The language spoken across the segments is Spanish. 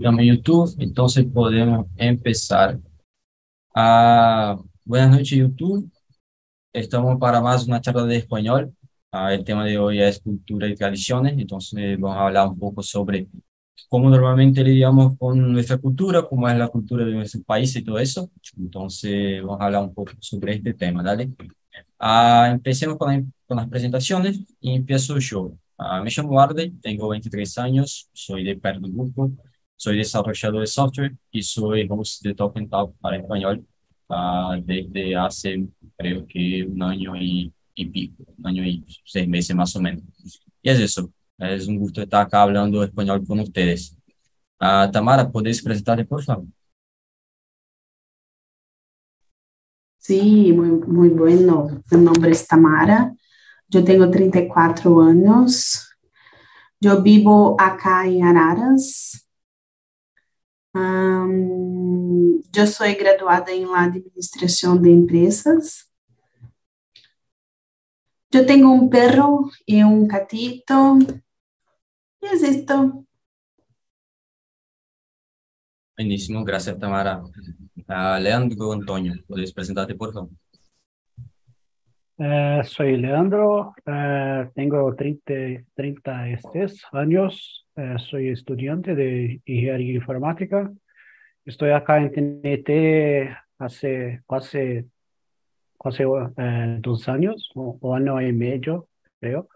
En YouTube, entonces podemos empezar. Ah, buenas noches YouTube. Estamos para más una charla de español. Ah, el tema de hoy es cultura y tradiciones, entonces vamos a hablar un poco sobre cómo normalmente lidiamos con nuestra cultura, cómo es la cultura de nuestro país y todo eso. Entonces vamos a hablar un poco sobre este tema, ¿dale? Ah, empecemos con, la- con las presentaciones y empiezo yo. Ah, me llamo Arde, tengo 23 años, soy de Pernambuco, soy desarrollador de software y soy host de and Talk para español ah, desde hace creo que un año y, y pico, un año y seis meses más o menos. Y es eso, es un gusto estar acá hablando español con ustedes. Ah, Tamara, ¿podés presentarte, por favor? Sí, muy, muy bueno. Mi nombre es Tamara. Yo tengo 34 años. Yo vivo acá en Araras. Am, yo soy graduada en la Administración de Empresas. Yo tengo un perro y un gatito. Y es esto. Buenísimo, gracias, Tamara. Ah, Leandro Antonio, ¿podés presentarte, por favor? Eh, soy Leandro, eh, tengo 30, 36 años, eh, soy estudiante de ingeniería informática. Estoy acá en TNT hace casi, casi eh, dos años, o, año y medio, creo.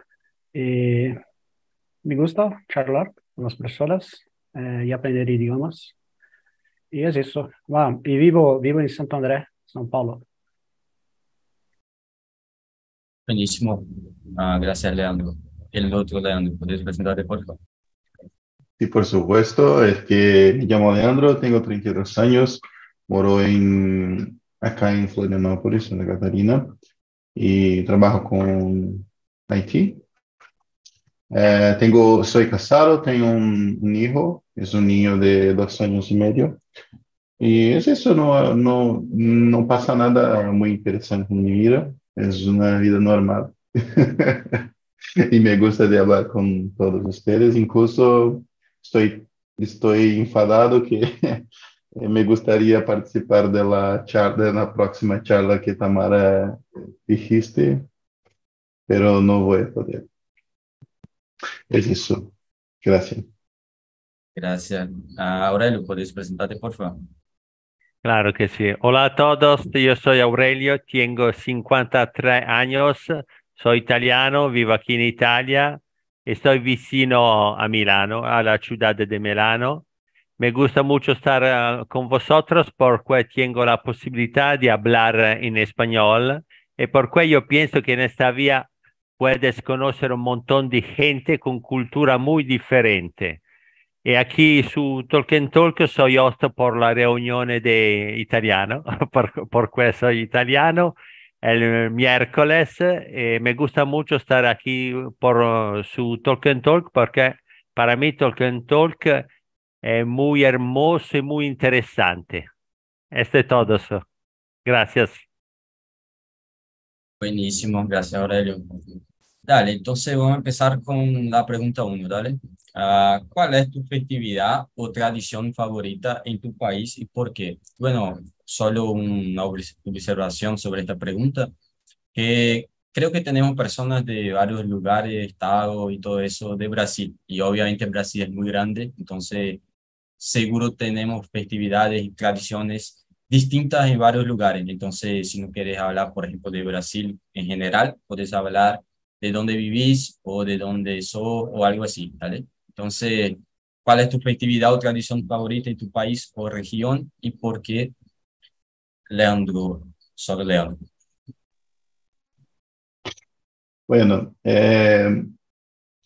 Me gusta charlar con las personas eh, y aprender idiomas. Y es eso. Y vivo, vivo en Santo André, São Paulo. Buenísimo. Ah, gracias, Leandro. El otro Leandro, ¿podés presentarte, por favor? Sí, por supuesto, es que me llamo Leandro, tengo 32 años, moro en, acá en Florianópolis, Santa Catarina, y trabajo con Haití. Eh, tengo, soy casado, tengo un, un hijo, es un niño de dos años y medio. Y es eso, no, no, no pasa nada muy interesante en mi vida, es una vida normal. Y me gusta de hablar con todos ustedes, incluso estoy, estoy enfadado que me gustaría participar de la charla, de la próxima charla que Tamara dijiste, pero no voy a poder. Es eso. Gracias. Gracias. Aurelio, ¿podés presentarte, por favor? Claro que sí. Hola a todos, yo soy Aurelio, tengo 53 años, soy italiano, vivo aquí en Italia, estoy vecino a Milano, a la ciudad de Milano. Me gusta mucho estar eh, con vosotros porque tengo la posibilidad de hablar en español y porque yo pienso que en esta vía puedes conocer un montón de gente con cultura muy diferente. Y aquí su Talk Talk soy host por la reunión de italiano, por, porque soy italiano, el miércoles. eh, me gusta mucho estar aquí por uh, su Talk and Talk porque para mí Talk and Talk es muy hermoso y muy interesante. Esto es todo. Gracias. Buenísimo, gracias, Aurelio. Dale, entonces vamos a empezar con la pregunta uno, dale. Ah, ¿cuál es tu festividad o tradición favorita en tu país y por qué? Bueno, solo una obs- observación sobre esta pregunta, que creo que tenemos personas de varios lugares, estados y todo eso de Brasil, y obviamente Brasil es muy grande, entonces seguro tenemos festividades y tradiciones distintas en varios lugares. Entonces, si no quieres hablar, por ejemplo, de Brasil en general, puedes hablar de dónde vivís o de dónde sos o algo así, ¿vale? Entonces, ¿cuál es tu festividad o tradición favorita en tu país o región y por qué, Leandro? Solo Leandro. Bueno, eh,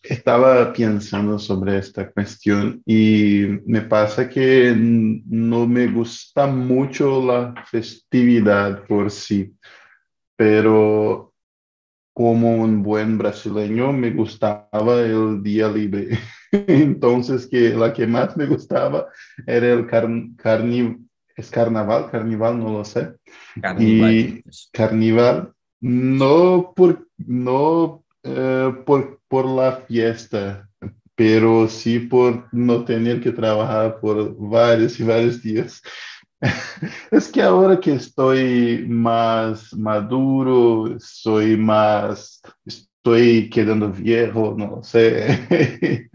estaba pensando sobre esta cuestión y me pasa que no me gusta mucho la festividad por sí, pero como un buen brasileño me gustaba el día libre. Entonces, que la que más me gustaba era el carn carni es carnaval, carnaval, no lo sé. Carnaval. Y carnaval, no por, no, eh, por, por la fiesta, pero sí por no tener que trabajar por varios y varios días. Es que ahora que estoy más maduro, soy más, estoy quedando viejo, no sé,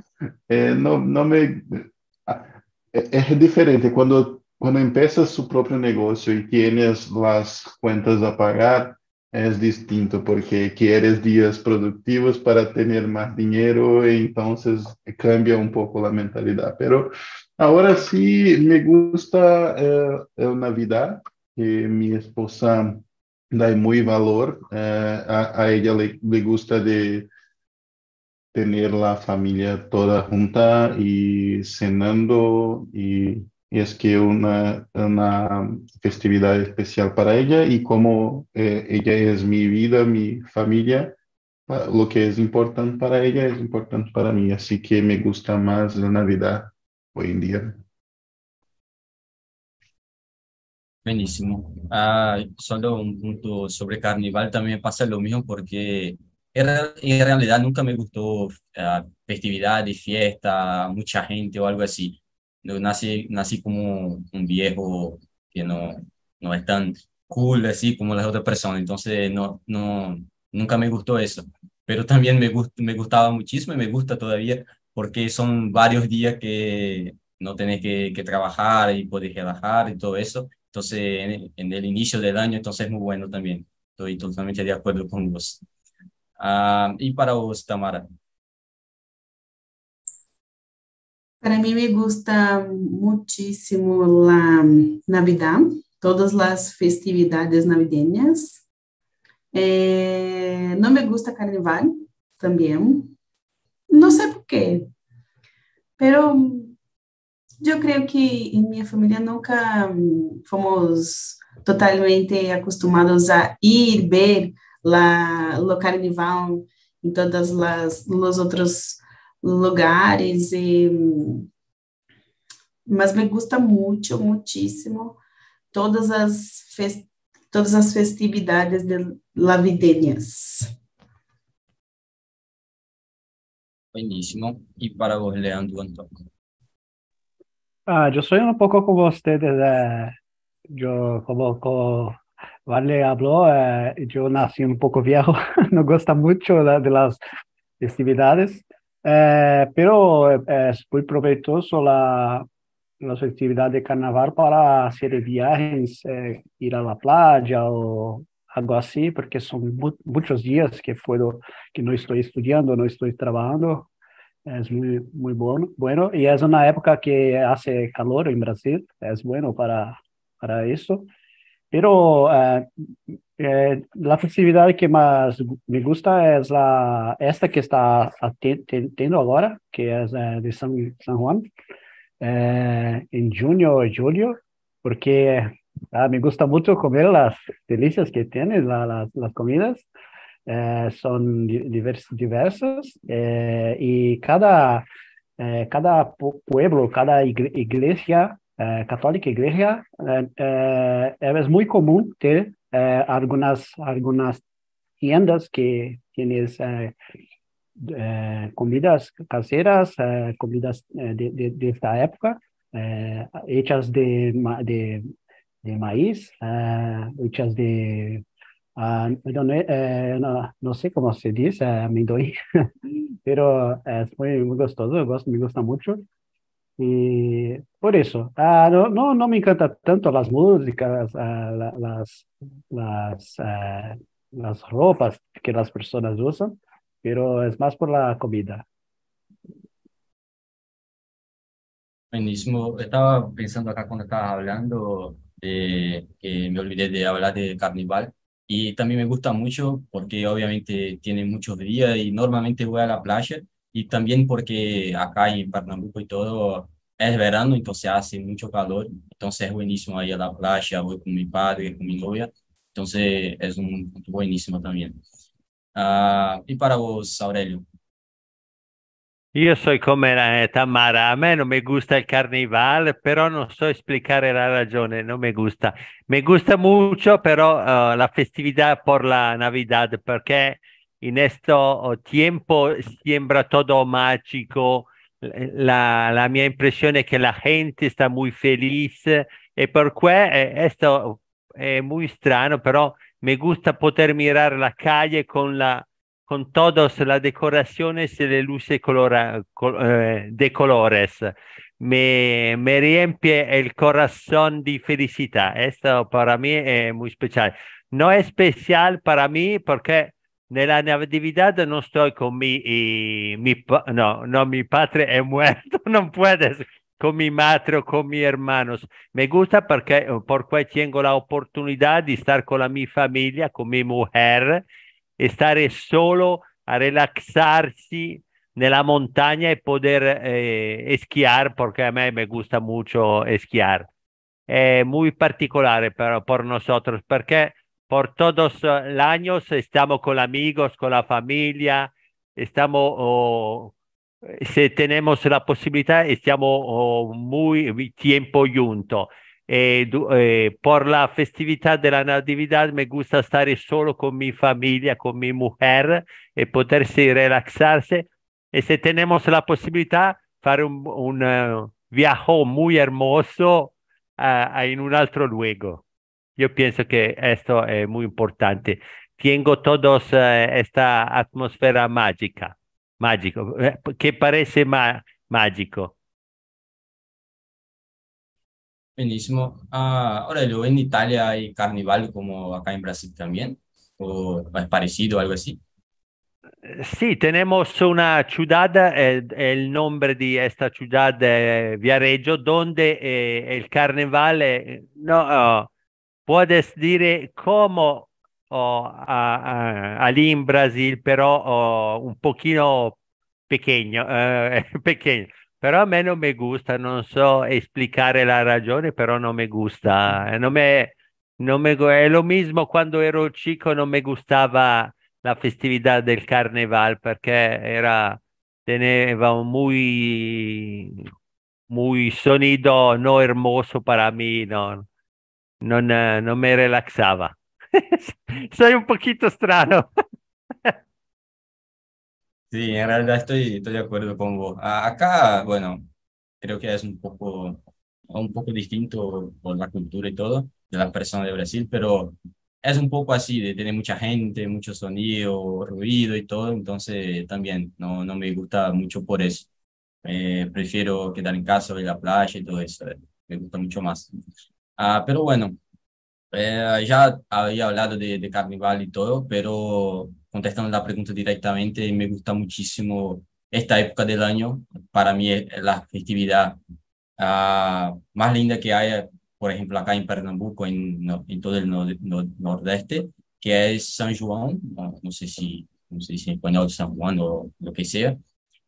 eh, no, no me... Eh, es diferente cuando, cuando empiezas su propio negocio y tienes las cuentas a pagar, es distinto porque quieres días productivos para tener más dinero y entonces cambia un poco la mentalidad. Pero ahora sí me gusta eh, el Navidad, que mi esposa da muy valor. Eh, a, ella le, gusta tener la familia toda junta y cenando y y es que una, una festividad especial para ella y como eh, ella es mi vida, mi familia, lo que es importante para ella es importante para mí, así que me gusta más la Navidad hoy en día. Buenísimo. Ah, solo un punto sobre carnaval también pasa lo mismo porque en, realidad nunca me gustó uh, festividad y fiesta, mucha gente o algo así nací, nací como un viejo que no, no es tan cool así como las otras personas, entonces no, no, nunca me gustó eso, pero también me, gust, me gustaba muchísimo y me gusta todavía porque son varios días que no tenés que, que trabajar y podés relajar y todo eso, entonces en, en, el inicio del año entonces es muy bueno también, estoy totalmente de acuerdo con vos. Uh, y para vos, Tamara, Para mí me gusta muchísimo la Navidad, todas las festividades navideñas. Eh, no me gusta carnaval también. No sé por qué, pero yo creo que en mi familia nunca fomos totalmente acostumados a ir ver la, o carnaval em todas as os outros lugares mas me gusta muito, muitíssimo todas as todas as festividades de lavideñas. Buenísimo. Y para vos, Leandro Antonio. Ah, yo soy un poco como ustedes. Eh, yo, como, como Vale habló, eh, yo nací un poco viejo, no gusta mucho de, de las festividades. Eh, pero eh, es muy provechoso la, la festividad de carnaval para hacer viajes, eh, ir a la playa o algo así, porque son mu días que puedo, que no estoy estudiando, no estoy trabajando. Es muy, muy bueno, bueno. Y es una época que hace calor en Brasil, es bueno para, para eso. Pero uh, eh, la que más me gusta es la, esta que está teniendo ahora, que uh, de San, San Juan, eh, en junio o julio, porque uh, me gusta mucho comer las delicias que tiene, la, las, las comidas. son divers, diversas y cada, cada pueblo, cada iglesia eh, católica iglesia, eh, eh, es muy común tener algunas, algunas tiendas que tienes comidas caseras, comidas de, de, de, esta época, hechas de, de, de maíz, hechas de Uh, no, no, sé cómo se dice, amendoim, pero es muy, muy gostoso, me gusta mucho. Y por eso, ah, no, no, me encanta tanto las músicas, ah, la, las, las, ah, las ropas que las personas usan, pero es más por la comida. Buenísimo. Estaba pensando acá cuando estabas hablando, eh, que me olvidé de hablar de carnaval. Y también me gusta mucho porque obviamente tiene muchos días y normalmente voy a la playa y también porque acá en Pernambuco y todo es verano, entonces hace mucho calor, entonces es buenísimo ahí a la playa, voy con mi padre, con mi novia, entonces es un punto buenísimo también. Uh, y para vos, Aurelio. Io soy come Tamara, a me non mi gusta il carnaval, però non so spiegare la ragione, non mi gusta. Mi gusta mucho, però uh, la festividad por la Navidad, perché in questo tempo sembra tutto magico, la, la mia impressione è che la gente sta molto felice e per cui è, è molto strano, però mi gusta poter mirar la calle con la con todas las decoraciones y las luces colora, eh, de colores. Me, me riempie el corazón de felicidad. Esto para mí es muy especial. No es especial para mí porque nella Natividad no estoy con mi, y, mi no, no, mi padre es muerto, no puedes con mi madre o con mis hermanos. Me gusta porque, porque tengo la oportunidad de estar con la mi familia, con mi mujer, stare solo a relaxarsi nella montagna e poter eh, esquiar, porque a me me gusta mucho esquiar. Es muy particular para, por nosotros, porque por todos los años estamos con amigos, con la familia, estamos, oh, si tenemos la posibilidad, estamos oh, muy tiempo juntos. Eh, eh, por la festividad de la Natividad me gusta estar solo con mi familia, con mi mujer y poderse relaxarse. Y si tenemos la posibilidad, hacer un, un uh, viaje muy hermoso uh, en un otro lugar. Yo pienso que esto es muy importante. Tengo todos uh, esta atmósfera mágica, mágico, que parece ma mágico. Buenísimo. Ah, luego en Italia hay carnaval como acá en Brasil también, o es parecido, algo así. Sí, tenemos una ciudad, eh, el nombre de esta ciudad es Viareggio, donde eh, el carnaval, eh, no, oh, puedes decir como oh, a, a, allí en Brasil, pero oh, un poquito pequeño, pequeño. Pero a mí no me gusta, no sé explicar la razón, pero no me gusta. No me, no me, es lo mismo cuando era chico, no me gustaba la festividad del carnaval porque era, tenía muy, muy sonido no hermoso para mí, no, no, no me relaxaba. Soy un poquito extraño. Sí, en realidad estoy, estoy de acuerdo con vos. Acá, bueno, creo que es un poco, un poco distinto por la cultura y todo de las personas de Brasil, pero es un poco así, de tener mucha gente, mucho sonido, ruido y todo, entonces también no, no me gusta mucho por eso. Eh, prefiero quedar en casa, ver la playa y todo eso, eh, me gusta mucho más. Ah, pero bueno, eh, ya había hablado de, de carnaval y todo, pero contestando la pregunta directamente, me gusta muchísimo esta época del año. Para mí es la festividad uh, más linda que hay, por ejemplo, acá en Pernambuco, en, en todo el no, no, nordeste, que es San Juan. No, no, sé si, no sé si en español San Juan o lo que sea.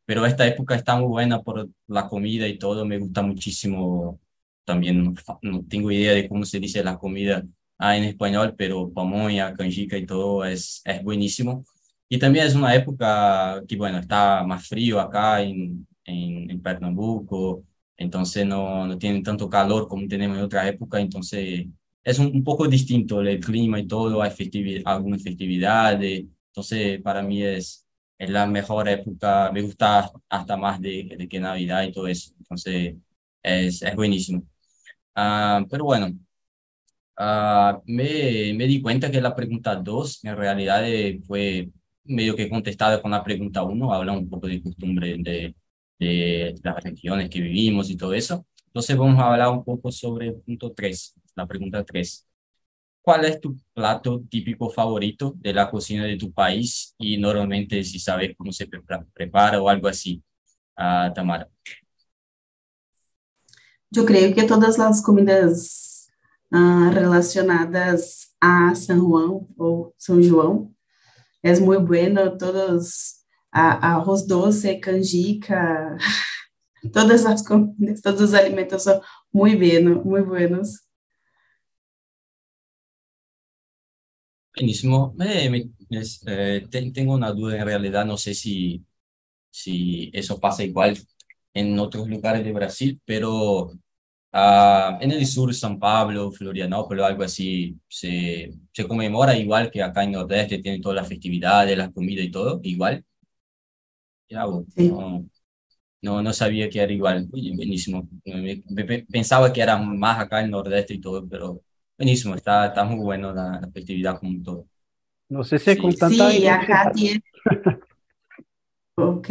Pero esta época está muy buena por la comida y todo. Me gusta muchísimo. También no tengo idea de cómo se dice la comida ah, en español, pero pamonha, canjica y todo es, es buenísimo. Y también es una época que, bueno, está más frío acá en, en, en Pernambuco, entonces no, no tiene tanto calor como tenemos en otra época, entonces es un, un poco distinto el clima y todo, hay algunas festividades, entonces para mí es, es la mejor época, me gusta hasta más de, de que Navidad y todo eso, entonces es, es buenísimo. Uh, pero bueno, Uh, me, me, di cuenta que la pregunta 2 en realidad eh, fue medio que contestada con la pregunta 1, habla un poco de costumbre de, de, las regiones que vivimos y todo eso. Entonces vamos a hablar un poco sobre el punto 3, la pregunta 3. ¿Cuál es tu plato típico favorito de la cocina de tu país? Y normalmente si sabes cómo se prepara o algo así, uh, Tamara. Yo creo que todas las comidas uh, relacionadas a San Juan ou São João. É muito bueno, todos a, arroz doce, canjica, todas as comidas, todos os alimentos são muito bueno, muito buenos. Buenísimo. Me, me, eh, tengo una duda en realidad, no sé si, si eso pasa igual en otros lugares de Brasil, pero Uh, en el sur, San Pablo, Florianópolis, algo así, se, se conmemora igual que acá en Nordeste, tiene todas las festividades, las comidas y todo, igual. Sí. no, no sabía que era igual. Oye, buenísimo. Pensaba que era más acá en nordeste y todo, pero buenísimo, está, está muy bueno la, festividad como todo. No sé si con tanta Sí, acá tiene. ok.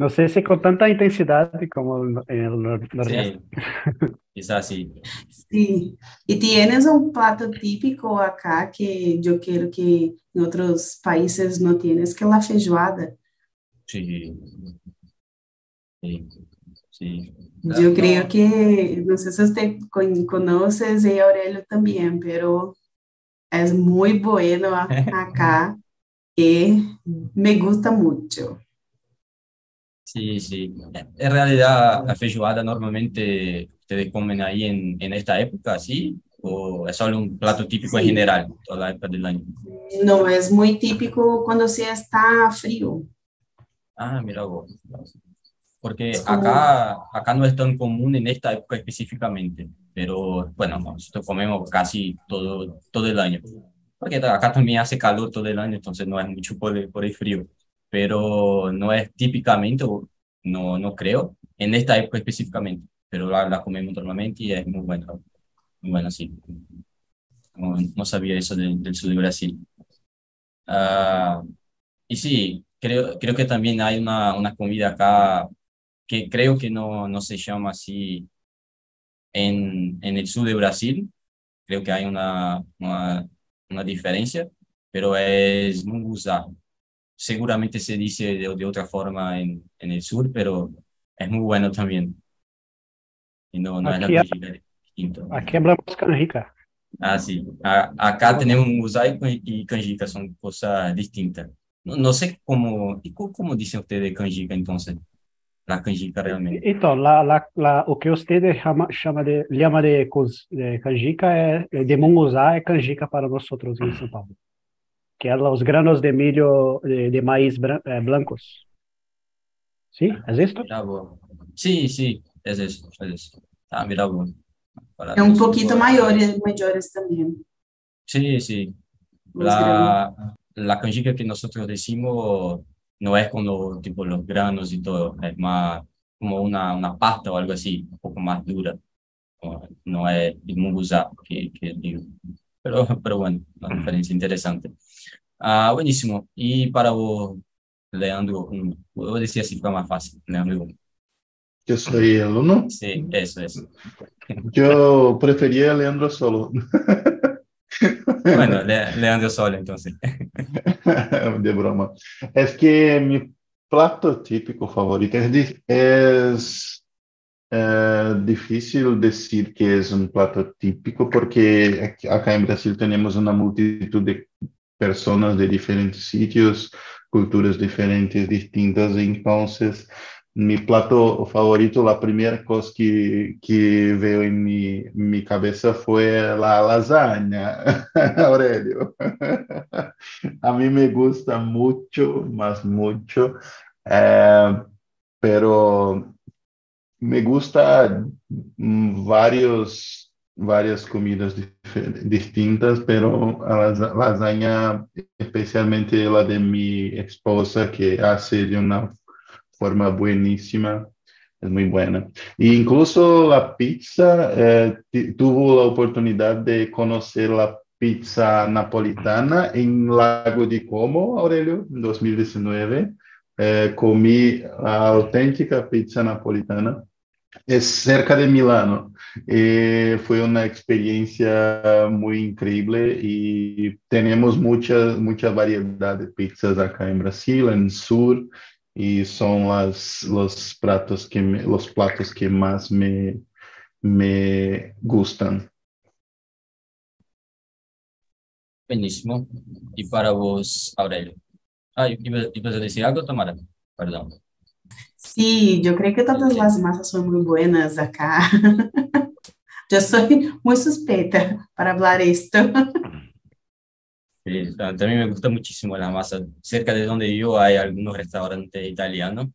No sé si con tanta intensidad como en el nordeste. Sí, es así. Sí, y tienes un plato típico acá que yo quiero que en otros países no tienes, que es la feijoada. Sí, sí, sí. Yo creo que, no sé si usted conoces y Aurelio también, pero es muy bueno acá y me gusta mucho. Sí, sí. En realidad, la feijoada normalmente ustedes comen ahí en, en esta época, ¿sí? ¿O es solo un plato típico en general, toda la época del año? No, es muy típico cuando se está frío. Ah, mira vos. Porque acá, acá no es tan común en esta época específicamente, pero bueno, nosotros comemos casi todo, todo el año. Porque acá también hace calor todo el año, entonces no es mucho por el, por el frío, pero no es típicamente, no, no creo, en esta época específicamente, pero la, la comemos normalmente y es muy buena, muy buena, sí. No, no sabía eso del, del sur de Brasil. Uh, y sí, creo, creo que también hay una, una comida acá que creo que no, no se llama así en, en el sur de Brasil. Creo que hay una, una, una diferencia, pero es munguzá. Seguramente se dice de, de otra forma en, en, el sur, pero es muy bueno también. Y no, no aquí, es la distinto. Aquí hablamos canjica. Ah, sí. A, acá tenemos munguzá y, canjica, son cosas distintas. No, no sé cómo, ¿y cómo, dicen ustedes canjica entonces? la canjica realmente. Lá, lá, lá, o que ustedes chama, chama de, llama de, de canjica é, de munguzá é canjica para nós outros em São Paulo. Que é os granos de milho, de, de maíz eh, blancos. ¿Sí? ¿Es esto? Sí, sí, es eso, es eso. Ah, mira vos. Para É um pouquinho maiores, maiores também. Sí, sí. La, la canjica que nosotros decimos no es con los, tipo, los granos y todo, es más como una, una pasta o algo así, un poco más dura. No es el munguzá que, que digo. Pero, pero bueno, una diferencia interesante. Ah, buenísimo. Y para vos, Leandro, um, eu vou descer assim, fica más fácil. Leandro, um. Yo soy el uno. Sí, eso, eso. Yo prefería a Leandro solo. Bueno, Le Leandro Solo, entonces. de broma. Es que mi plato típico favorito es, es eh, difícil decir que es un plato típico porque acá en Brasil tenemos una multitud de personas de diferentes sitios, culturas diferentes, distintas, entonces mi plato favorito, la primera cosa que, que veo en mi, mi cabeza fue la lasaña, Aurelio. A mí me gusta mucho, más mucho, eh, pero me gusta varios, varias comidas distintas, pero la lasaña, especialmente la de mi esposa, que hace de una forma buenísima, es muy buena. E incluso la pizza, eh, tuvo la oportunidad de conocer la pizza napolitana en Lago de Como, Aurelio, en 2019. Eh, comí la auténtica pizza napolitana. Es cerca de Milano. Eh, fue una experiencia muy increíble y tenemos mucha, mucha variedad de pizzas acá en Brasil, en sur, y son las, los, platos que me, los platos que más me, me gustan. Buenísimo. Y para vos, Aurelio. Ah, ¿ibas a decir algo, Tamara? Perdón. Sí, yo creo que todas las masas son muy buenas acá. yo soy muy suspeita para hablar esto. Sí, también me gusta muchísimo la masa. Cerca de donde yo hay algunos restaurantes italianos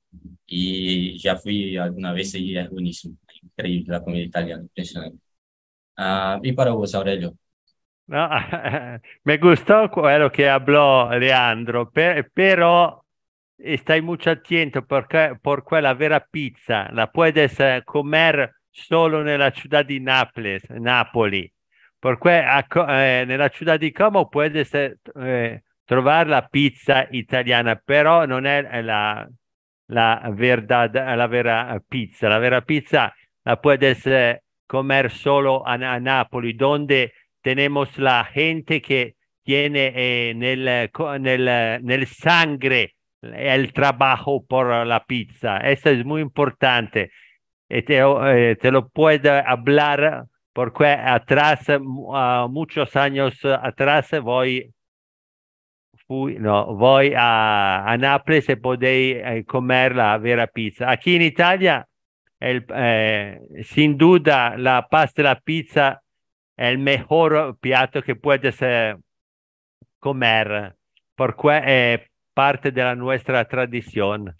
y ya fui alguna vez y es buenísimo. Increíble la comida italiana, impresionante. Uh, y para vos, Aurelio. No, me gustó lo que habló Leandro, per, pero stai mucho atento perché, porque la vera pizza la puedes eh, comer solo nella città di Naples, Napoli. Perché eh, nella città di Como puedes eh, trovare la pizza italiana, però non è la, la, verdad, la vera pizza. La vera pizza la puedes eh, comer solo a, a Napoli, donde tenemos la gente que tiene eh, nel, nel, nel sangre el trabajo por la pizza. Eso es muy importante. te, eh, te lo puedo hablar porque atrás, uh, muchos años atrás, voy, fui, no, voy a, a Nápoles y podéis eh, comer la vera pizza. Aquí en Italia, el, eh, sin duda, la pasta de la pizza es el mejor plato que puedes eh, comer, porque es parte de la nuestra tradición.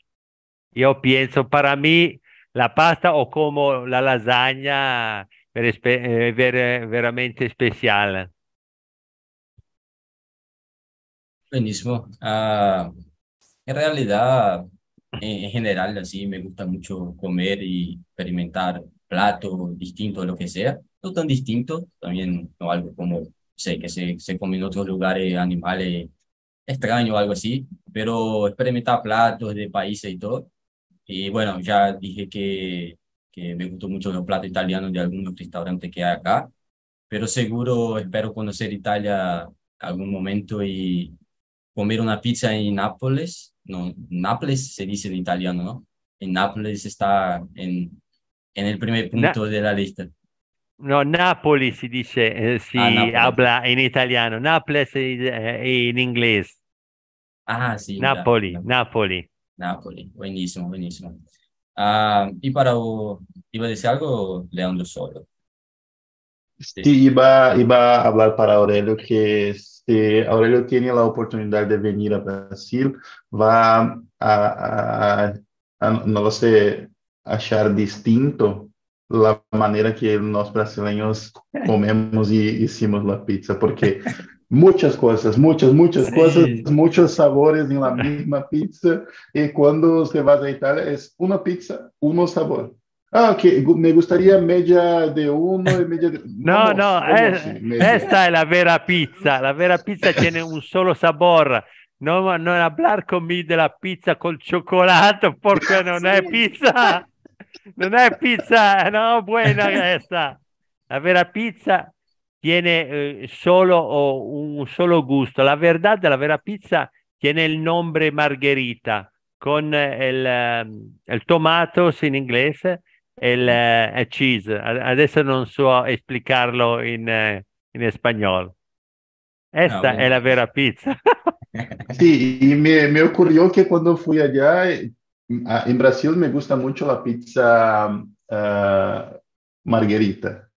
Yo pienso, para mí, la pasta o como la lasagna es ver, ver, veramente especial. Buenísimo. Uh, en realidad, en, en, general, así me gusta mucho comer y experimentar platos distintos, lo que sea. No tan distintos, también no algo como, sé, que se, se come en otros lugares animales extraños o algo así, pero experimentar platos de países y todo. Y bueno, ya dije que, que me gustó mucho los platos italianos de algunos restaurantes que hay acá, pero seguro espero conocer Italia algún momento y comer una pizza en Nápoles, no, Nápoles se dice en italiano, ¿no? En Nápoles está en, en el primer punto Na de la lista. No, Napoli si dice, eh, si ah, habla en italiano, Nápoles eh, en inglés. Ah, sí. Napoli, ya, Napoli. Napoli, buenísimo, buenísimo. Ah, y para, ¿iba a decir algo, Leandro Solo? Sí, iba, iba a hablar para Aurelio que si Aurelio tiene la oportunidad de venir a Brasil, va a, a, a no lo sé, achar distinto la manera que los brasileños comemos y hicimos la pizza, porque muchas cosas, muchas, muchas sí. cosas, muchos sabores en la misma pizza, y cuando se va a Italia es una pizza, uno sabor. Ah, que me gustaría media de uno y media de... No, no, es, esta es la vera pizza. La vera pizza tiene un solo sabor. No, no hablar conmigo de la pizza con chocolate porque no sí. es pizza. No es pizza, no buena esta. La vera pizza tiene eh, solo oh, un solo gusto. La verdad, la vera pizza tiene el nombre margherita con el, um, el tomatos en inglés el, uh, el, cheese. Adesso non so explicarlo in, uh, in español. Esta no, es la vera pizza. sí, y me, me, ocurrió que cuando fui allá, en Brasil me gusta mucho la pizza uh, margarita,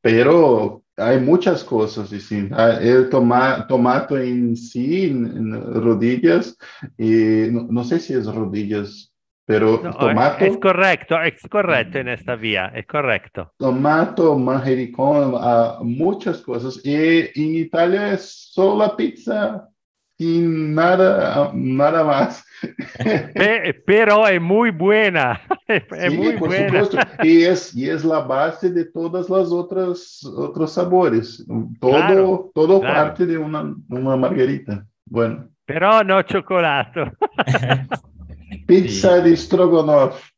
pero hay muchas cosas distintas. Ah, el toma, tomate en sí, en, en rodillas, y no, no, sé si es rodillas pero no, tomato... Es correcto, es correcto en esta vía, es correcto. Tomato, manjericón, uh, muchas cosas. Y en Italia es solo la pizza sin nada, nada más. Pero es muy buena. Es sí, muy por buena. supuesto. Y es, y es la base de todas las otras otros sabores. Todo, claro, todo claro. parte de una, una margarita. Bueno. Pero no chocolate. Pizza sí. de Strogonoff.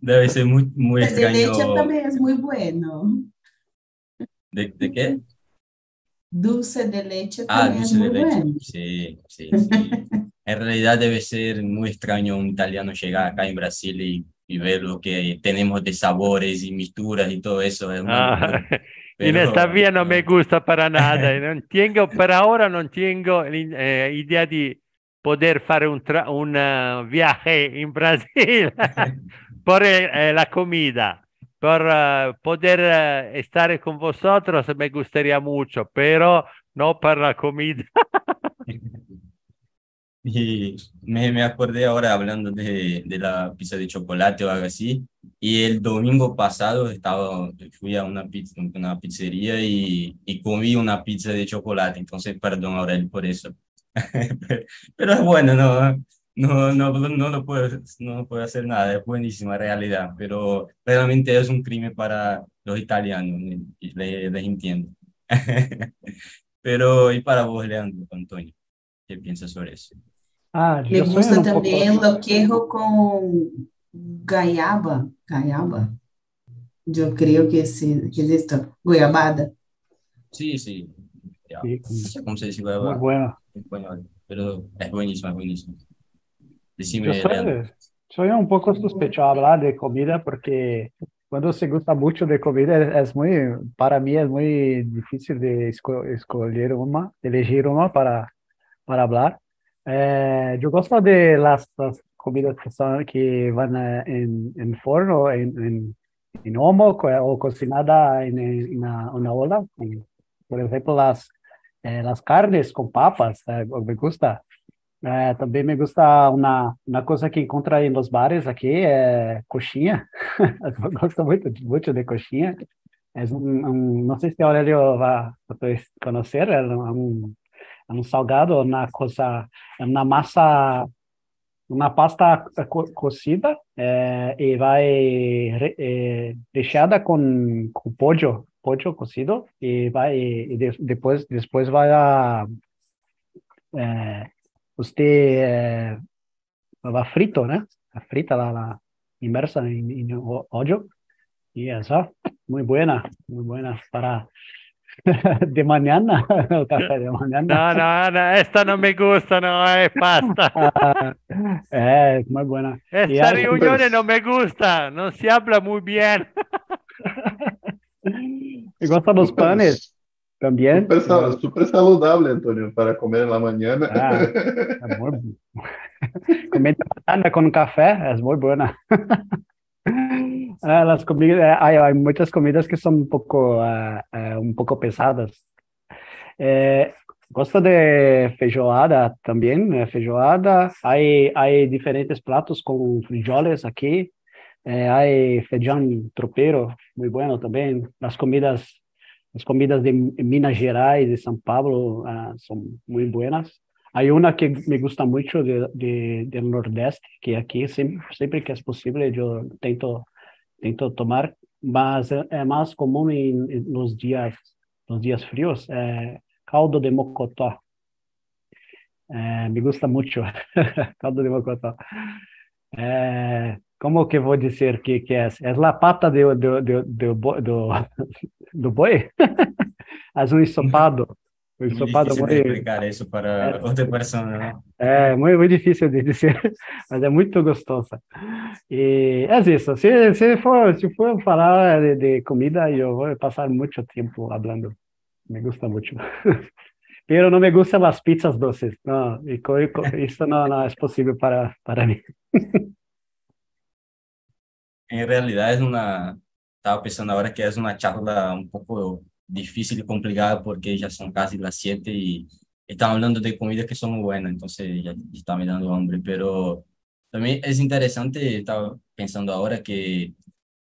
Debe ser muy, muy El extraño. de leche también es muy bueno. ¿De, de qué? Dulce de leche Ah, también dulce es de muy leche. bueno. Sí, sí, sí. En realidad debe ser muy extraño un italiano llegar acá en Brasil y, y ver lo que tenemos de sabores y mixturas y todo eso. Es una Ah, en Pero, esta vía no me gusta para nada. Non tengo, per ora non tengo eh, idea di poter fare un, un eh, viaje in Brasile por eh, la comida. Por eh, poder eh, estar con vosotros me gustaría mucho, pero no para la comida. Y me, me acordé ahora hablando de, de la pizza de chocolate o algo así, y el domingo pasado estaba, fui a una, pizza, una pizzería y, y comí una pizza de chocolate, entonces perdón Aurel por eso. Pero es bueno, no, no, no, no, no, puedo, no puedo hacer nada, es buenísima realidad, pero realmente es un crimen para los italianos, les, les entiendo. Pero, ¿y para vos, Leandro, Antonio? ¿Qué piensas sobre eso? Ah, Me gusta también lo quejo con gaiaba, gaiaba. Yo creo que, sí, que es esto, goiabada. Sí, sí. Ya. sí. No sé cómo se dice goiabada. Muy bueno. Pero es buenísimo, es buenísimo. Soy, un poco sospechoso hablar de comida porque cuando se gusta mucho de comida es muy, para mí es muy difícil de escoger una, elegir una para, para hablar. Eh, yo gosto de las, las, comidas que, son, que van eh, en, en forno, en, en, en homo o cocinada en, en una, una ola. Por ejemplo, las, eh, las carnes con papas, me gusta. É, também me gusta uma, uma coisa que encontra em los bares aqui é coxinha. Gosto muito, muito de coxinha. É um, um, não sei se a Aurelio vai conhecer, é um, é um salgado na coisa, na massa, uma pasta co cocida é, e vai é, recheada com, com pollo, pollo cocido e vai e de, depois depois vai a é, usted eh, va frito, ¿no? Frita la, la inmersa en, en hoyo. Y eso, muy buena, muy buena para de mañana, el café de mañana. No, no, no, esta no me gusta, no es pasta. eh, es muy buena. Esta reunión no me gusta, no se habla muy bien. me gustan los panes. También. Súper, saludable, Antonio, para comer en la mañana. Ah, es muy... comer banana con café es muy buena. ah, las comidas, hay, hay, muchas comidas que son un poco, uh, uh, un poco pesadas. Eh, gosto de feijoada también, eh, feijoada. Hay, hay diferentes platos con frijoles. Eh, hay feijão tropeiro, muy bueno también. Las comidas as comidas de Minas Gerais, de São Paulo, uh, são muito boas. Há uma que me gusta muito de, de, do Nordeste, que aqui sempre, sempre que é possível eu tento tento tomar, mas é, é mais comum em, nos dias nos dias frios, é caldo de mocotó. É, me gusta muito caldo de mocotó. É, como que vou dizer que que é? É a pata do do do, do, do do boi, haz un hisopado. Un hisopado muy... de explicar eso para otra persona, ¿no? É muito, difícil de dizer, mas é muito gostosa. E é isso. Se, se, for, se for falar de, de comida, eu vou passar muito tempo falando. Me gusta muito. Pero não me gustan as pizzas doces. No, isso não, não é possível para, para mim. En realidad es una, estaba pensando ahora que es una charla un poco difícil y complicada porque ya son casi las 7 y estamos hablando de comidas que son muy buenas, entonces ya, está me dando hambre, pero también es interesante, estaba pensando ahora que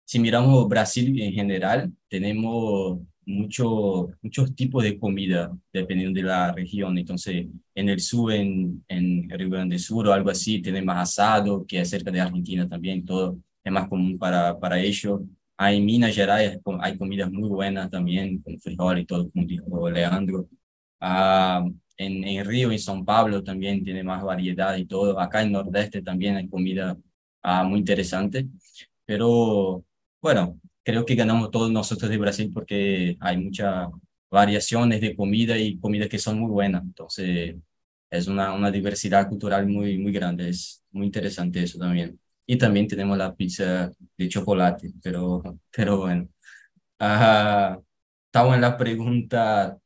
si miramos Brasil en general, tenemos mucho, muchos tipos de comida dependiendo de la región. Entonces, en el sur, en, en Río Grande do Sur o algo así, tenemos asado, que es cerca de Argentina también, todo es más común para, para ellos. Hay en Minas Gerais hay comidas muy buenas también, con frijol y todo, como dijo Leandro. Ah, en, en Río, en São Paulo también tiene más variedad y todo. Acá en Nordeste también hay comida ah, muy interesante. Pero bueno, creo que ganamos todos nosotros de Brasil porque hay muchas variaciones de comida y comidas que son muy buenas. Entonces, es una, una diversidad cultural muy, muy grande. Es muy interesante eso también. Y también tenemos la pizza de chocolate, pero, pero bueno. Uh, estamos en la pregunta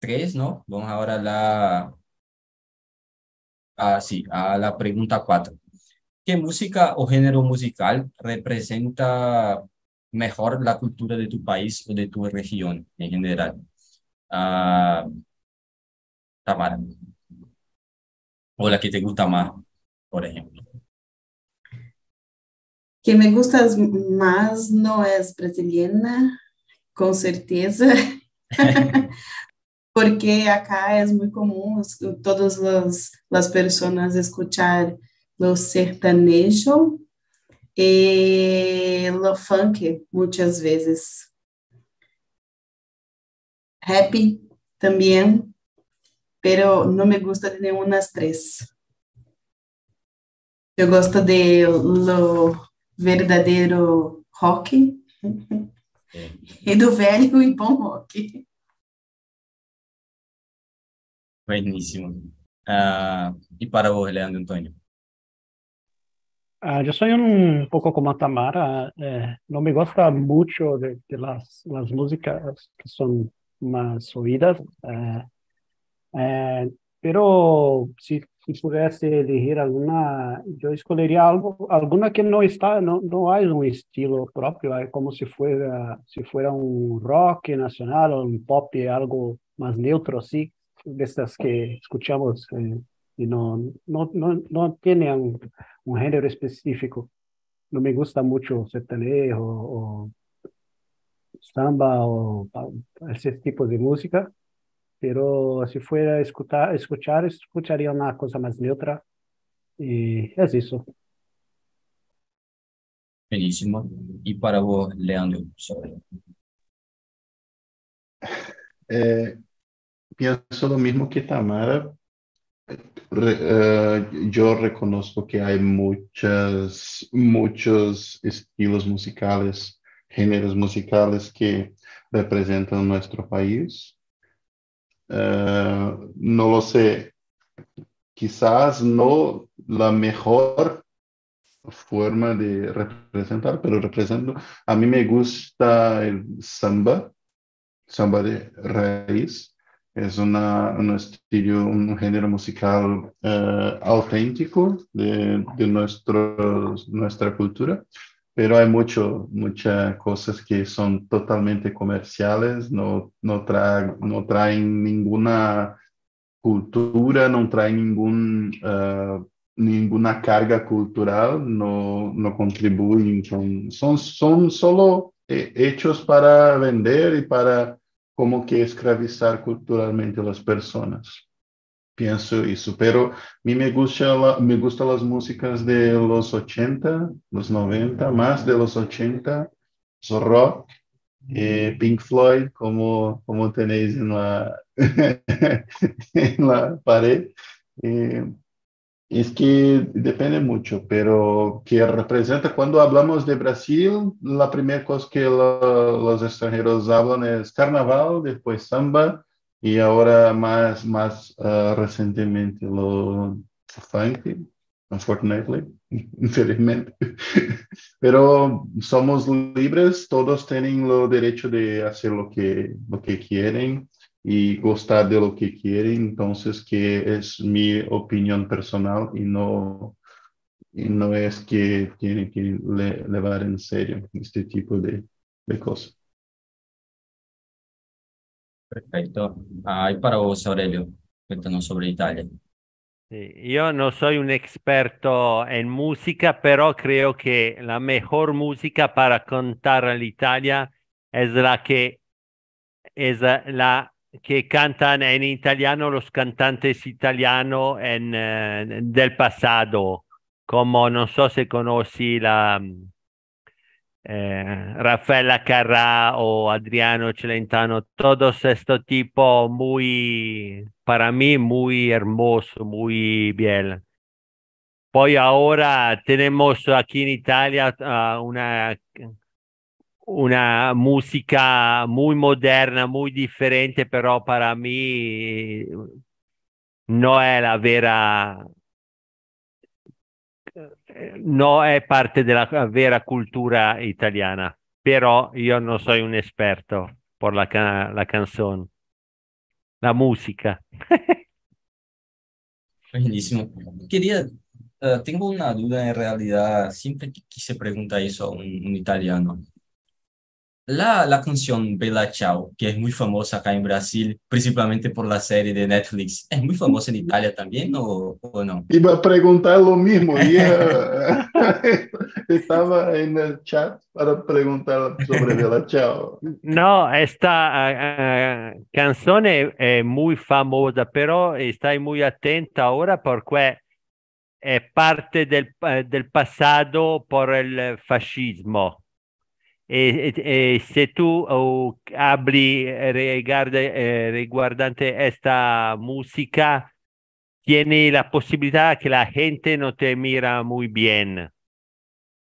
3, ¿no? Vamos ahora a la, ah, sí, a la pregunta 4. ¿Qué música o género musical representa mejor la cultura de tu país o de tu región en general? Uh, Tamara. O la que te gusta más, por ejemplo. Que me gusta más no es brasileña, con certeza, porque acá es muy común todas las personas escuchar lo sertanejo y lo funk muchas veces. Happy también, pero no me gusta de ninguna de las tres. Yo gosto de lo verdadeiro rock e do velho e bom rock. Buenísimo. Uh, y para vos, Leandro Antonio. Uh, yo soy un poco como Tamara, eh, no me gusta mucho de, de las, las, músicas que son más oídas, eh, eh, pero si, si pudiese elegir alguna, yo escogería algo, alguna que no está, no, no hay un estilo propio, es como si fuera, si fuera un rock nacional o un pop, algo más neutro, así, de estas que escuchamos eh, y no, no, no, no tienen un, género específico. No me gusta mucho sertanejo o, samba o ese tipo de música, pero si fuera a escuchar, escuchar, escucharía una cosa más neutra y es eso. Buenísimo. Y para vos, Leandro, eh, pienso lo mismo que Tamara. Eh, yo reconozco que hay muchas, muchos estilos musicales, géneros musicales que representan nuestro país. Eh, no lo sé, quizás no la mejor forma de representar, pero represento. A mí me gusta el samba, samba de raíz. Es una, un estilo, un género musical uh, auténtico de, de nuestra cultura, pero hay mucho, muchas cosas que son totalmente comerciales, no, no, traen, no traen ninguna cultura, no traen uh, ninguna carga cultural, no, no contribuyen, con, son, son solo hechos para vender y para como que escravizar culturalmente a las personas. Pienso eso, pero a mí me, gusta me gustan las músicas de los 80, los 90, más de los 80, rock, eh, Pink Floyd, como, como tenéis en la, en la pared. Eh, es que depende mucho, pero que representa, cuando hablamos de Brasil, la primera cosa que los extranjeros hablan es carnaval, después samba y ahora más, más uh, recientemente lo funk, unfortunately, infelizmente. Pero somos libres, todos tienen el derecho de hacer lo que, lo que quieren y gustar de lo que quieren, entonces que es mi opinión personal y no, y no es que tienen que le, llevar en serio este tipo de, de cosas. Perfecto. Ah, y para vos, Aurelio, cuéntanos sobre Italia. Yo no soy un experto en música, pero creo que la mejor música para cantar en Italia es la que es la que cantan en italiano los cantantes italianos en, eh, del pasado, como no sé si conocí la eh, Rafaela Carrà o Adriano Celentano, todos estos tipos muy, para mí, muy hermoso, muy bien. Poi ahora tenemos aquí en Italia uh, una una música muy moderna, muy diferente, pero para mí no es la vera, no es parte de la vera cultura italiana, pero yo no soy un experto por la, la canción, la música. Buenísimo. Quería, uh, tengo una duda en realidad, siempre quise preguntar eso a un, un italiano. La, la canción Bella Ciao, que es muy famosa acá en Brasil, principalmente por la serie de Netflix, ¿es muy famosa en Italia también o, o no? Iba a preguntar lo mismo, y eh, estaba en el chat para preguntar sobre Bella Ciao. No, esta uh, canción es, es, muy famosa, pero estai muy atenta ahora porque è parte del, del passato por el fascismo. E, e, se tu oh, riguarde, eh, riguardante esta música, tiene la posibilidad que la gente no te mira muy bien.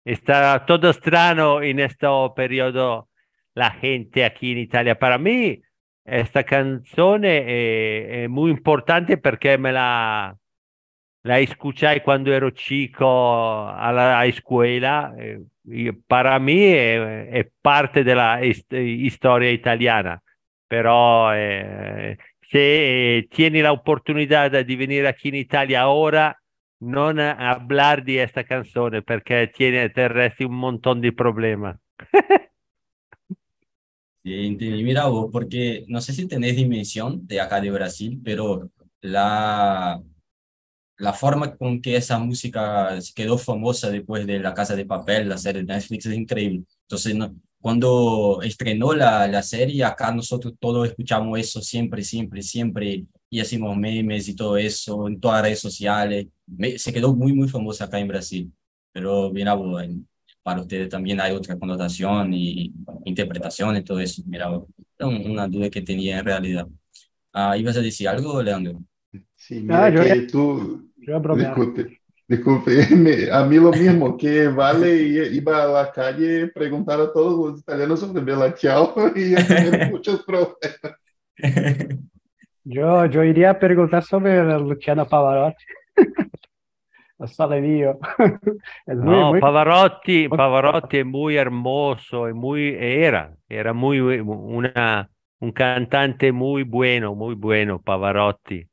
Está todo strano en este periodo la gente aquí en Italia. Para mí, esta canción es muy importante porque me la, la escuché cuando ero chico a la escuela. Eh, para mí è, è, parte della storia italiana, però eh, se tieni la oportunidad di venire aquí in Italia ora, non hablar di questa canzone perché tiene, te resti un montón di problemi. sí, entendí. Mira vos, porque no sé si tenés dimensión de acá de Brasil, pero la, la forma con que esa música se quedó famosa después de La Casa de Papel, la serie de Netflix, es increíble. Entonces, cuando estrenó la, la serie, acá nosotros todos escuchamos eso siempre, siempre, siempre, y hacemos memes y todo eso en todas las redes sociales. Me, se quedó muy, muy famosa acá en Brasil. Pero mira, para ustedes también hay otra connotación y interpretación y todo eso. Mira, una duda que tenía en realidad. Ah, ¿Ibas a decir algo, Leandro? Sí, mira ah, yo, que tú, yo disculpe, disculpe, a mí lo mismo, que Vale iba a la calle preguntar a todos los italianos sobre Bella Ciao y tener muchos problemas. Yo, yo iría a preguntar sobre Luciano Pavarotti. Sale mío. Es muy, no, muy... Pavarotti, Pavarotti es muy hermoso, es muy, era, era muy, una, un cantante muy bueno, muy bueno, Pavarotti.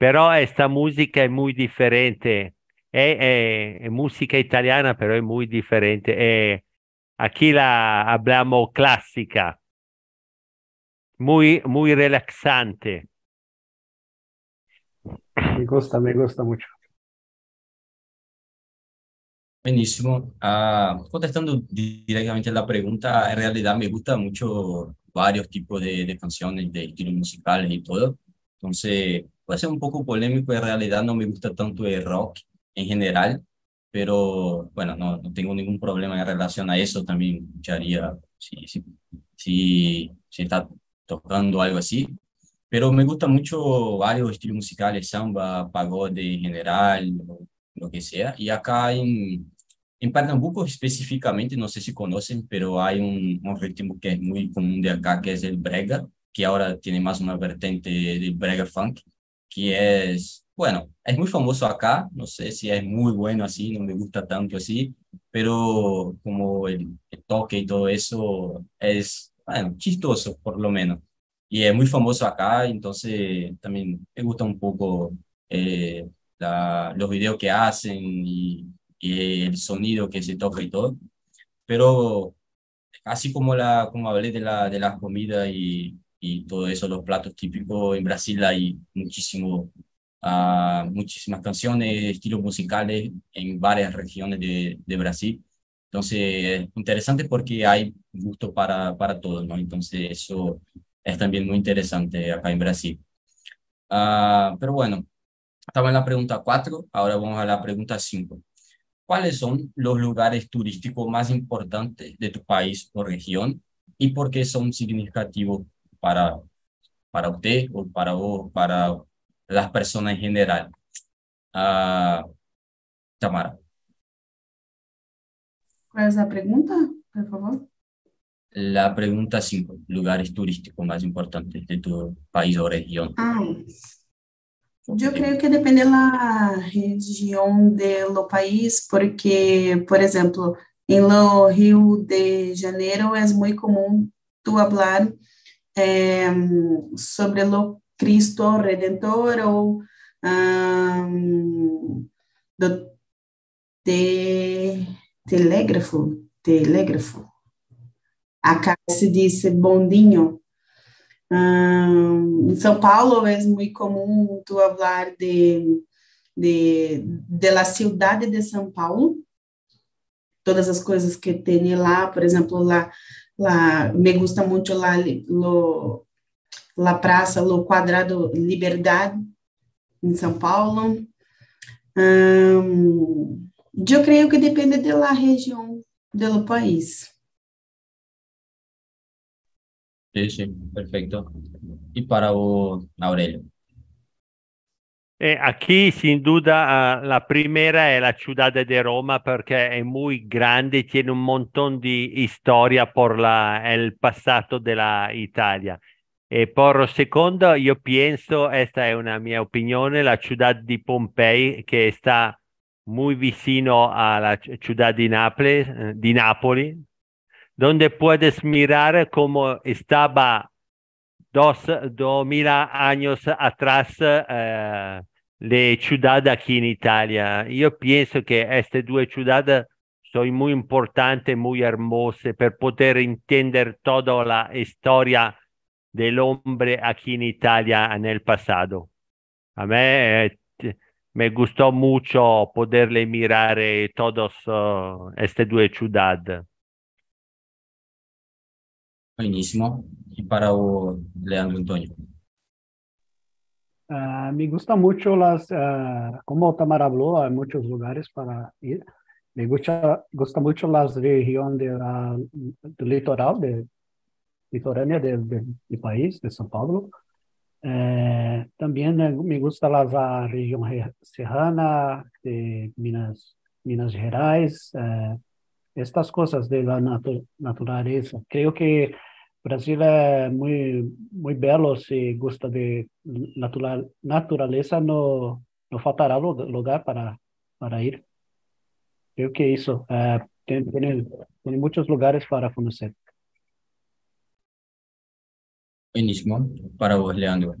Però questa musica è molto differente, è, è, è, musica italiana, però è molto differente. È, aquí la abbiamo classica, muy, muy relaxante. Me gusta, me gusta mucho. Buenísimo. Uh, contestando directamente la pregunta, en realidad me gusta mucho varios tipos de, de canciones, de estilos musicales y todo. Entonces, puede ser un poco polémico, en realidad no me gusta tanto el rock en general, pero bueno, no, no tengo ningún problema en relación a eso, también escucharía si, si, si, si está tocando algo así, pero me gusta mucho varios estilos musicales, samba, pagode en general, lo, que sea, y acá en, en Pernambuco específicamente, no sé si conocen, pero hay un, un ritmo que es muy común de acá, que es el brega, que ahora tiene más una vertente del brega funk, que es, bueno, es muy famoso acá, no sé si es muy bueno así, no me gusta tanto así, pero como el, toque y todo eso es, bueno, chistoso por lo menos. Y es muy famoso acá, entonces también me gusta un poco eh, la, los videos que hacen y, y, el sonido que se toca y todo. Pero así como, la, como hablé de la, de la comida y, y todo eso, los platos típicos. En Brasil hay muchísimo, uh, muchísimas canciones, estilos musicales en varias regiones de, de Brasil. Entonces, interesante porque hay gusto para, para todos, ¿no? Entonces, eso es también muy interesante acá en Brasil. Uh, pero bueno, estaba en la pregunta 4, ahora vamos a la pregunta 5. ¿Cuáles son los lugares turísticos más importantes de tu país o región y por qué son significativos para, para usted o para vos, para las personas en general. Uh, Tamara. ¿Cuál es la pregunta, por favor? La pregunta 5, lugares turísticos más importantes de tu país o región. Ah, yo creo que depende de la región del país, porque, por ejemplo, en lo Rio de Janeiro es muy común tú hablar é, sobre o Cristo Redentor ou um, do te, telégrafo, telégrafo, Acá se dice bondinho. Um, em São Paulo é muito comum tu falar de, de, la cidade de São Paulo, todas as coisas que tem lá, por exemplo, lá, lá me gusta muito lá lo, la praça, lo quadrado Liberdade, em São Paulo. Um, eu creio que depende da região do país. Sí, sí, perfecto. Y para vos, Aurelio. Eh, aquí sin duda uh, la primera es la ciudad de Roma porque es muy grande, tiene un montón de historia por la, el pasado de la Italia. E por secondo, io penso, esta è una mia opinione, la ciudad di Pompei che está muy vicino a la ciudad di, Nápoles, eh, di Napoli, donde puedes mirar cómo estaba dos, dos mil años atrás eh, la ciudad aquí en Italia. Yo pienso que estas dos ciudades son muy importantes, muy hermosas para poder entender toda la historia del hombre aquí en Italia en el pasado. A mí eh, me gustó mucho poderle mirar eh, todas uh, estas dos ciudades. Buenísimo. Y para o Leandro Antonio. Uh, me gusta mucho las, uh, como Tamara habló, hay muchos lugares para ir. Me gusta, gusta mucho las región de la, del litoral, de, litorânea del de, de país, de São Paulo. Eh, también me gusta la región serrana de Minas, Minas Gerais, eh, estas cosas de la natu naturaleza. Creo que Brasil é muito muito belo se gosta de natural, natureza não não faltará lugar para para ir creo que isso é, tem, tem, tem muitos lugares para conhecer Buenísimo. Para vos, Leandro.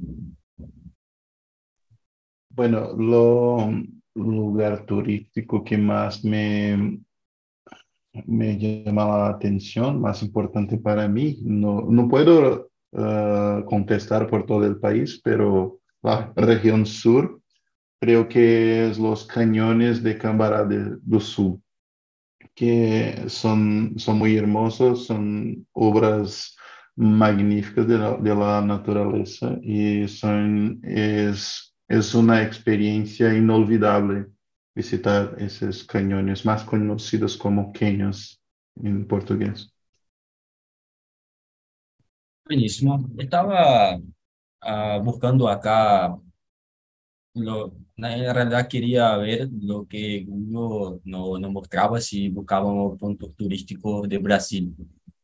Bueno, lo lugar turístico que más me me llama la atención, más importante para mí. No, no puedo uh, contestar por todo el país, pero la región sur creo que es los cañones de Cambará de, do Sul, que son, son muy hermosos, son obras magníficas de la, de la naturaleza y son, es, es una experiencia inolvidable visitar esos cañones más conocidos como caños en portugués. Buenísimo. Estaba uh, buscando acá, lo, en realidad quería ver lo que Google no, no mostraba si buscábamos puntos turísticos de Brasil.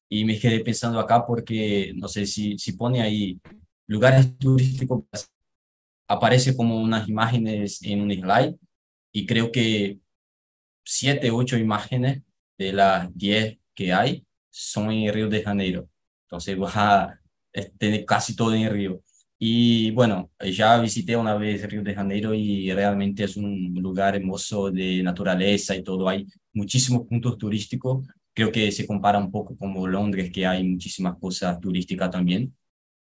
Y me quedé pensando acá porque, no sé, si, si pone ahí lugares turísticos, aparece como unas imágenes en un slide y creo que siete, ocho imágenes de las diez que hay son en Río de Janeiro. Entonces vas a tener casi todo en Río. Y bueno, ya visité una vez Río de Janeiro y realmente es un lugar hermoso de naturaleza y todo. Hay muchísimos puntos turísticos. Creo que se compara un poco como Londres, que hay muchísimas cosas turísticas también.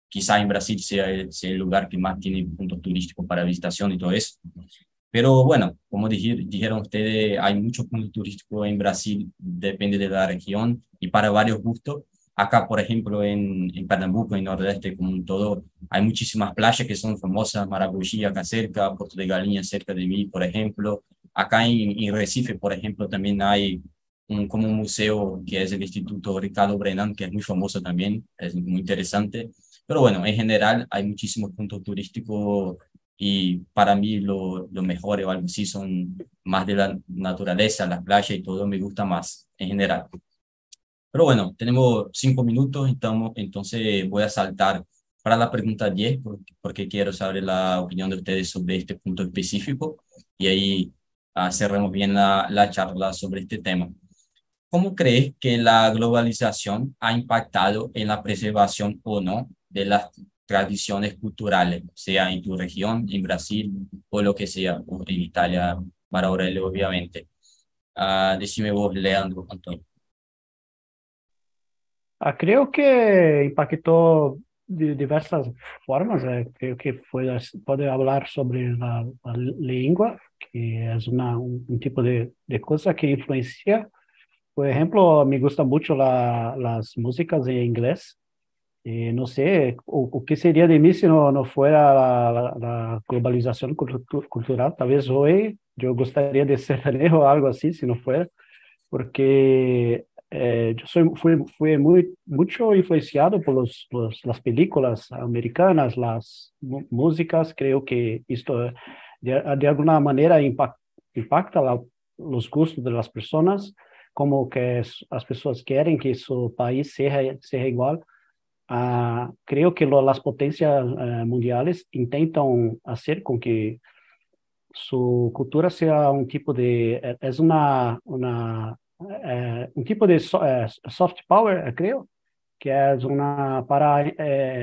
Quizá en Brasil sea sea el lugar que más tiene puntos turísticos para visitación y todo eso. Pero bueno, como dijeron ustedes, hay muchos puntos turísticos en Brasil, depende de la región y para varios gustos. Acá, por ejemplo, en, en Pernambuco, en Nordeste, como un todo, hay muchísimas playas que son famosas, Maragogi acá cerca, Puerto de Galinha cerca de mí, por ejemplo. Acá en, en Recife, por ejemplo, también hay un, como un museo que es el Instituto Ricardo Brennan, que es muy famoso también, es muy interesante. Pero bueno, en general hay muchísimos puntos turísticos y para mí lo, lo mejor o algo así son más de la naturaleza, las playas y todo me gusta más en general. Pero bueno, tenemos cinco minutos, entonces voy a saltar para la pregunta 10 porque, porque quiero saber la opinión de ustedes sobre este punto específico y ahí uh, cerremos bien la, la charla sobre este tema. ¿Cómo crees que la globalización ha impactado en la preservación o no de las tradiciones culturales, sea en tu región, en Brasil o lo que sea, o en Italia, para Aurelio, obviamente. Uh, decime vos, Leandro, Antonio. Ah, creo que impactó de diversas formas. Eh, creo que puede, puede hablar sobre la, la lengua, que es una, un, un, tipo de, de cosa que influencia. Por ejemplo, me gusta mucho la, las músicas en inglés. Y no sé, o, o, qué sería de mí si no, no fuera la, globalización cultural. Tal vez hoy yo gustaría de ser o algo así, si no fuera, porque eh, yo fui, fui muy, mucho influenciado por los, los, las películas americanas, las músicas, creo que esto de, de alguna manera impact, impacta la, los gustos de las personas, como que as pessoas querem que seu país seja, seja igual. Ah, uh, creo que as potências mundiais uh, eh, mundiales intentan hacer que sua cultura seja um tipo de, eh, é uma una eh, tipo de so, soft power, creo, que é uma para,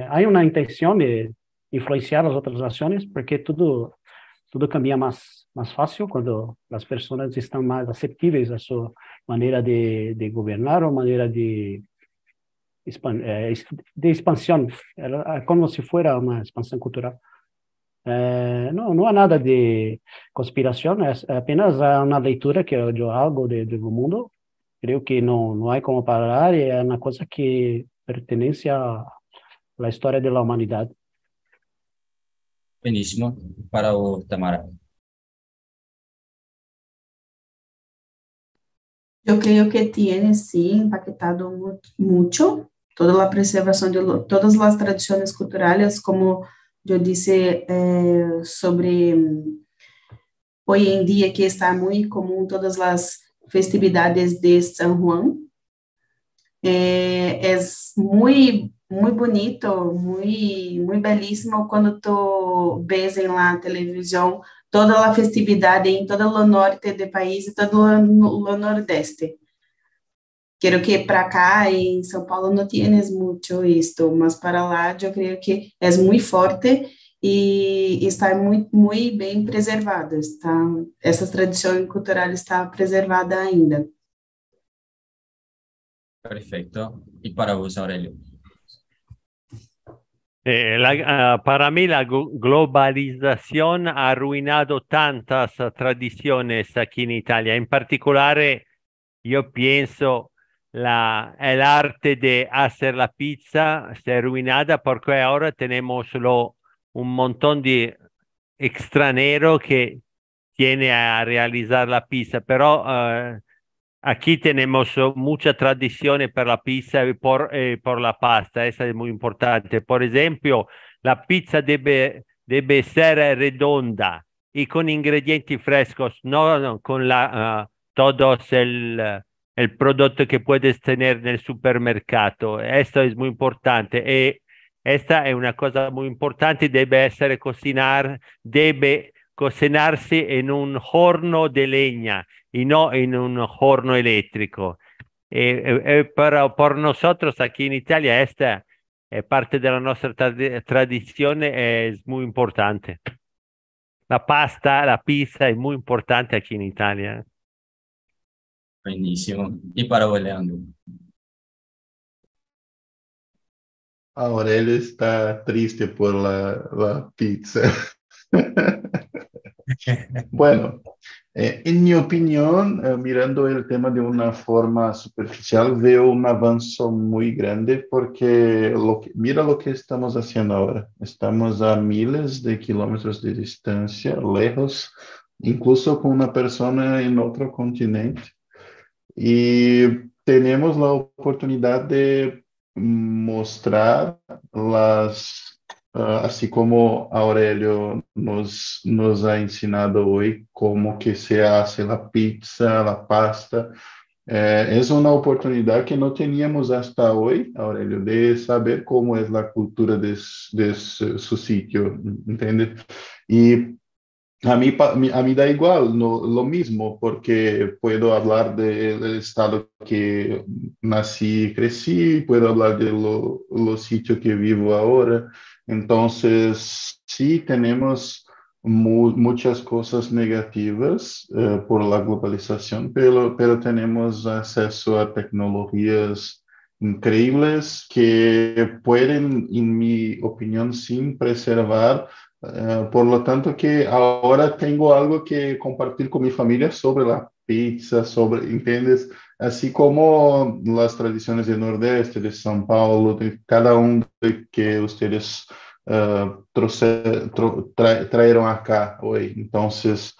Há uma intenção de influenciar as outras nações, porque tudo tudo cambia mais mais fácil quando as pessoas estão mais aceptables a sua maneira de, de ou maneira de de expansão, é como se fosse uma expansão cultural. É, não, não há nada de conspiração, é apenas uma leitura que eu algo de, do mundo. Creio que não, não há como parar, é uma coisa que pertence à, à história da humanidade. Buenísimo. Para o Tamara. Yo creo que tiene, sí, impactado mucho toda la preservación de lo, todas las tradiciones culturales, como yo dije eh, sobre hoy en día que está muy común todas las festividades de San Juan. Eh, es muy, muy bonito, muy, muy belísimo cuando tú ves en la televisión toda a festividade em todo o norte do país e todo o nordeste. Quero que para cá em São Paulo não tienes muito isto, mas para lá eu creio que é muito forte e está muito muito bem preservada. Está essa tradição cultural está preservada ainda. Perfeito. E para você, Aurélio? Eh, la, uh, para mí la globalización ha arruinado tantas tradiciones aquí en Italia. En particular, yo pienso la, el arte de hacer la pizza ha arruinada porque ahora tenemos lo, un montón de extranjeros que tiene a realizar la pizza, pero uh, Aquí tenemos mucha tradición para la pizza y por, eh, por la pasta, esa es muy importante. Por ejemplo, la pizza debe, debe ser redonda y con ingredientes frescos, no, no con la, uh, todos el, el producto que puedes tener en el supermercado. Esto es muy importante. Y esta es una cosa muy importante, debe ser cocinar, debe cocinarse en un horno de leña y no en un horno eléctrico. Eh, eh pero por nosotros aquí en Italia esta eh, parte de la nuestra tra tradición es muy importante. La pasta, la pizza es muy importante aquí en Italia. Buenísimo. ¿Y para vos, Leandro? Aurelio está triste por la, la pizza. bueno, eh, en mi opinión, eh, mirando el tema de una forma superficial, veo un avance muy grande porque lo que, mira lo que estamos haciendo ahora. Estamos a miles de kilómetros de distancia, lejos, incluso con una persona en otro continente. Y tenemos la oportunidad de mostrar las Uh, assim como Aurélio nos, nos ha ensinado hoje como que se hace a pizza, a pasta. É, é uma oportunidade que não tínhamos hasta hoje, Aurélio, de saber como é a cultura desse, desse sítio, entende? E a mí, a mí da igual, no, lo mismo, porque puedo hablar del estado que nací y crecí, puedo hablar de lo, lo sitio que vivo ahora, Entonces, sí tenemos mu muchas cosas negativas uh, por la globalización, pero, pero tenemos acceso a tecnologías increíbles que pueden, en mi opinión, sin preservar. Eh, por lo tanto, que ahora tengo algo que compartir con mi familia sobre la pizza, sobre, ¿entiendes? Así como las tradiciones del Nordeste, de São Paulo, de cada de que ustedes uh, trajeron acá hoy. Entonces,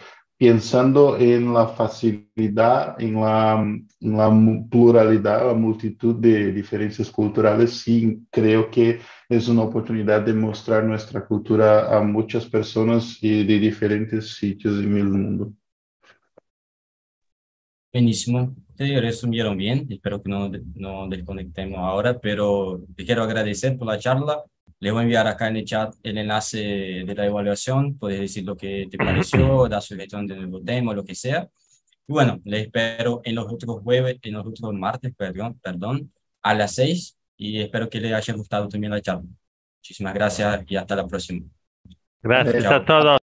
pensando en la facilidad, en la, en la, pluralidad, la multitud de diferencias culturales, sí creo que es una oportunidad de mostrar nuestra cultura a muchas personas y de diferentes sitios en el mundo. Buenísimo. Te resumieron bien. Espero que no, no desconectemos ahora, pero te quiero agradecer por la charla. Les voy a enviar acá en el chat el enlace de la evaluación. Puedes decir lo que te pareció, dar sugestión de nuevo tema, lo que sea. Y bueno, les espero en los otros jueves, en los otros martes, perdón, perdón, a las seis. Y espero que les haya gustado también la charla. Muchísimas gracias y hasta la próxima. Gracias a todos.